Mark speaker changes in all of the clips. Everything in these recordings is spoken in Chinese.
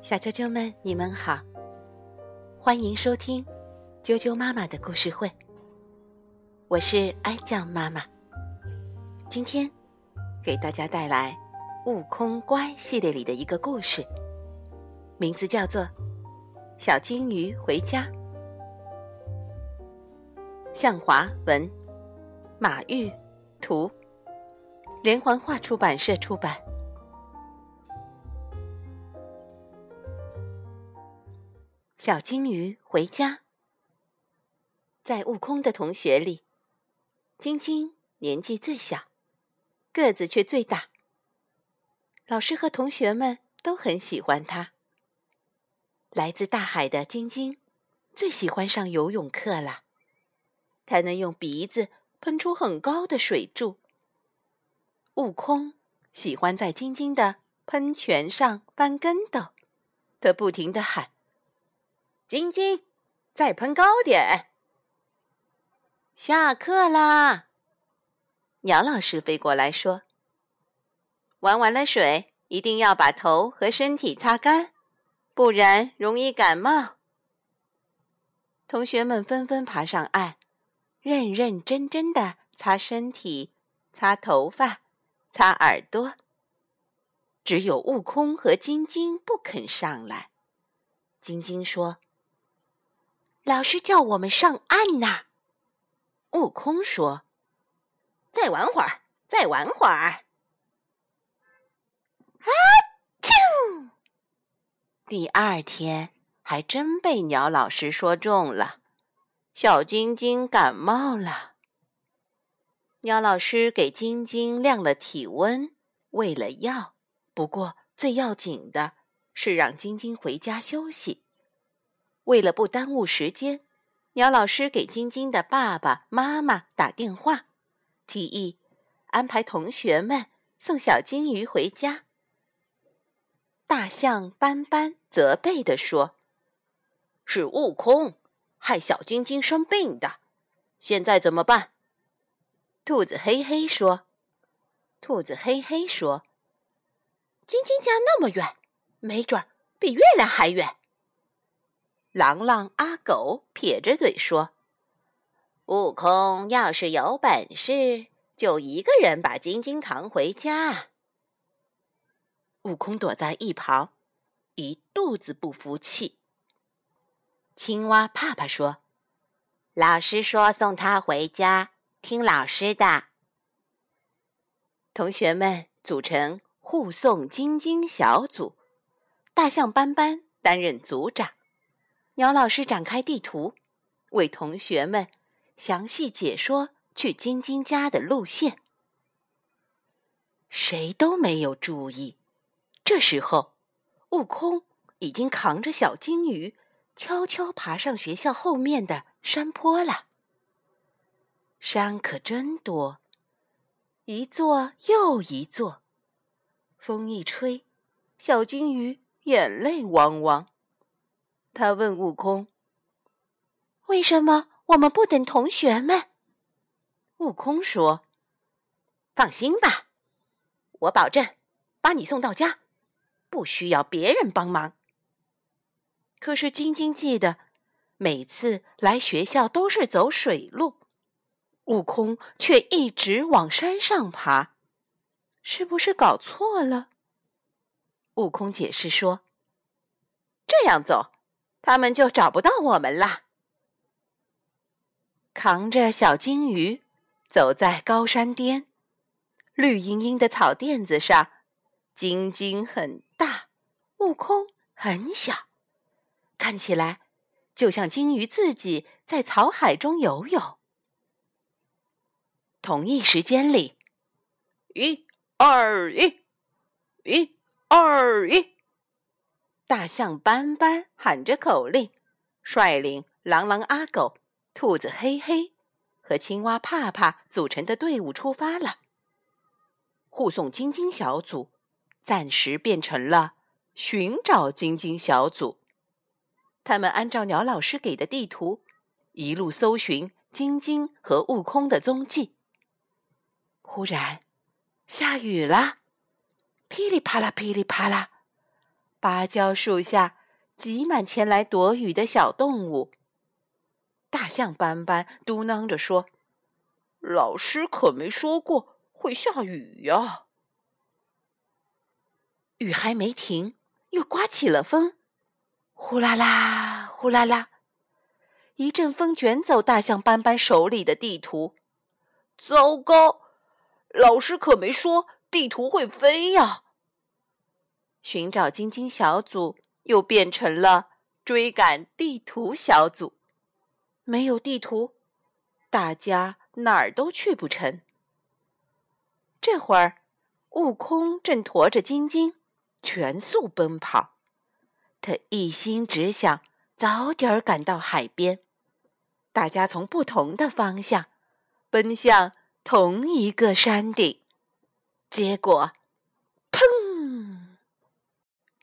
Speaker 1: 小啾啾们，你们好，欢迎收听啾啾妈妈的故事会。我是哀酱妈妈，今天给大家带来《悟空乖》系列里的一个故事，名字叫做《小金鱼回家》。向华文，马玉图，连环画出版社出版。小金鱼回家。在悟空的同学里，晶晶年纪最小，个子却最大。老师和同学们都很喜欢他。来自大海的晶晶，最喜欢上游泳课了。他能用鼻子喷出很高的水柱。悟空喜欢在晶晶的喷泉上翻跟斗，他不停地喊。晶晶，再喷高点。下课啦！鸟老师飞过来说：“玩完了水，一定要把头和身体擦干，不然容易感冒。”同学们纷纷爬上岸，认认真真的擦身体、擦头发、擦耳朵。只有悟空和晶晶不肯上来。晶晶说。老师叫我们上岸呐。悟空说：“再玩会儿，再玩会儿。”啊！啾！第二天还真被鸟老师说中了，小晶晶感冒了。鸟老师给晶晶量了体温，喂了药，不过最要紧的是让晶晶回家休息。为了不耽误时间，鸟老师给晶晶的爸爸妈妈打电话，提议安排同学们送小金鱼回家。大象斑斑责备地说：“是悟空害小晶晶生病的，现在怎么办？”兔子嘿嘿说：“兔子嘿嘿说，晶晶家那么远，没准儿比月亮还远。”狼狼阿狗撇着嘴说：“悟空要是有本事，就一个人把晶晶扛回家。”悟空躲在一旁，一肚子不服气。青蛙怕怕说：“老师说送他回家，听老师的。”同学们组成护送晶晶小组，大象斑斑担任组长。鸟老师展开地图，为同学们详细解说去晶晶家的路线。谁都没有注意，这时候，悟空已经扛着小金鱼，悄悄爬上学校后面的山坡了。山可真多，一座又一座。风一吹，小金鱼眼泪汪汪。他问悟空：“为什么我们不等同学们？”悟空说：“放心吧，我保证把你送到家，不需要别人帮忙。”可是晶晶记得，每次来学校都是走水路，悟空却一直往山上爬，是不是搞错了？悟空解释说：“这样走。”他们就找不到我们了。扛着小金鱼，走在高山巅，绿茵茵的草垫子上，晶晶很大，悟空很小，看起来就像金鱼自己在草海中游泳。同一时间里，一、二、一，一、二、一。大象斑斑喊着口令，率领狼狼阿狗、兔子黑黑和青蛙怕怕组成的队伍出发了。护送晶晶小组暂时变成了寻找晶晶小组。他们按照鸟老师给的地图，一路搜寻晶晶和悟空的踪迹。忽然，下雨了，噼里啪啦，噼里啪啦。芭蕉树下挤满前来躲雨的小动物。大象斑斑嘟囔着说：“老师可没说过会下雨呀。”雨还没停，又刮起了风，呼啦啦，呼啦啦，一阵风卷走大象斑斑手里的地图。糟糕，老师可没说地图会飞呀！寻找晶晶小组又变成了追赶地图小组，没有地图，大家哪儿都去不成。这会儿，悟空正驮着晶晶。全速奔跑，他一心只想早点儿赶到海边。大家从不同的方向奔向同一个山顶，结果，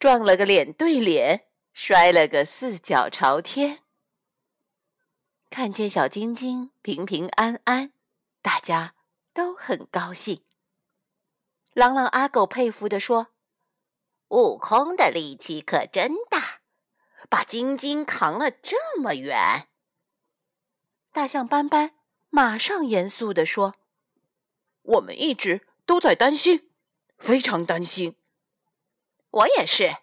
Speaker 1: 撞了个脸对脸，摔了个四脚朝天。看见小晶晶平平安安，大家都很高兴。朗朗阿狗佩服地说。悟空的力气可真大，把晶晶扛了这么远。大象斑斑马上严肃地说：“我们一直都在担心，非常担心。”我也是，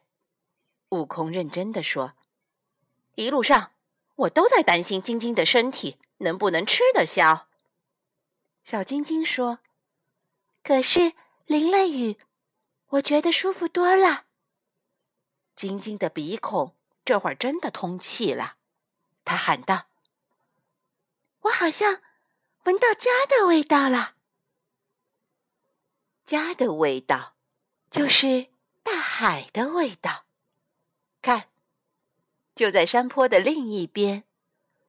Speaker 1: 悟空认真的说：“一路上我都在担心晶晶的身体能不能吃得消。”小晶晶说：“可是淋了雨。”我觉得舒服多了。晶晶的鼻孔这会儿真的通气了，他喊道：“我好像闻到家的味道了。家的味道，就是大海的味道。看，就在山坡的另一边，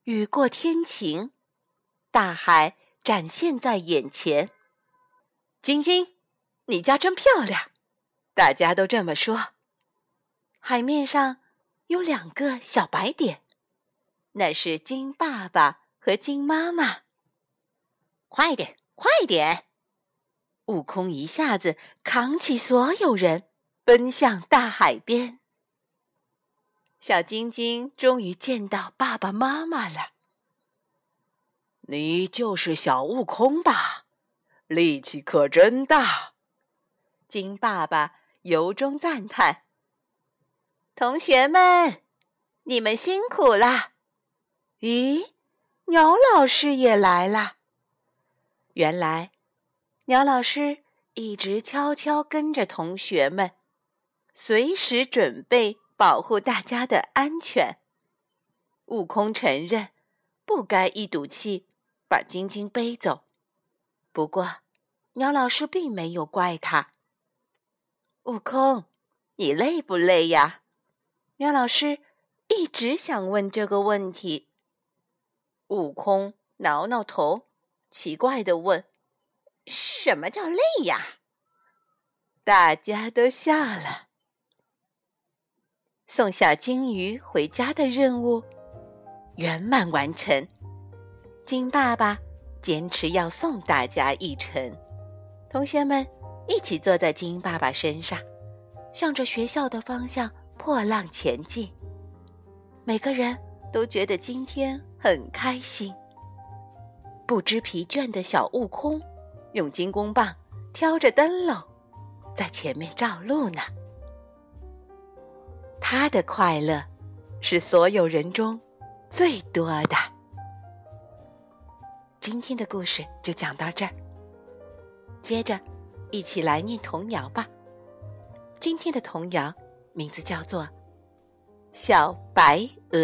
Speaker 1: 雨过天晴，大海展现在眼前。晶晶，你家真漂亮。”大家都这么说。海面上有两个小白点，那是金爸爸和金妈妈。快点，快点！悟空一下子扛起所有人，奔向大海边。小晶晶终于见到爸爸妈妈了。你就是小悟空吧？力气可真大！金爸爸。由衷赞叹：“同学们，你们辛苦了！”咦，鸟老师也来了。原来，鸟老师一直悄悄跟着同学们，随时准备保护大家的安全。悟空承认不该一赌气把晶晶背走，不过，鸟老师并没有怪他。悟空，你累不累呀？鸟老师一直想问这个问题。悟空挠挠头，奇怪的问：“什么叫累呀？”大家都笑了。送小金鱼回家的任务圆满完成。金爸爸坚持要送大家一程，同学们。一起坐在金爸爸身上，向着学校的方向破浪前进。每个人都觉得今天很开心。不知疲倦的小悟空，用金箍棒挑着灯笼，在前面照路呢。他的快乐是所有人中最多的。今天的故事就讲到这儿，接着。一起来念童谣吧。今天的童谣名字叫做《小白鹅》。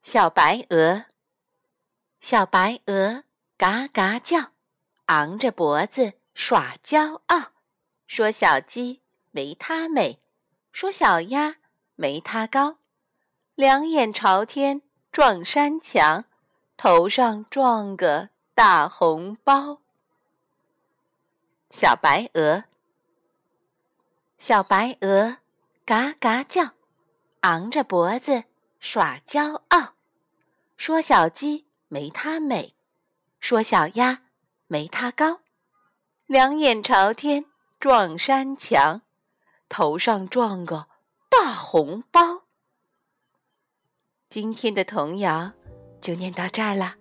Speaker 1: 小白鹅，小白鹅，嘎嘎叫，昂着脖子耍骄傲，说小鸡没它美，说小鸭没它高，两眼朝天撞山墙，头上撞个。大红包，小白鹅，小白鹅，嘎嘎叫，昂着脖子耍骄傲，说小鸡没它美，说小鸭没它高，两眼朝天撞山墙，头上撞个大红包。今天的童谣就念到这儿了，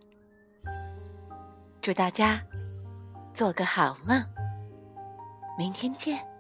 Speaker 1: 祝大家做个好梦，明天见。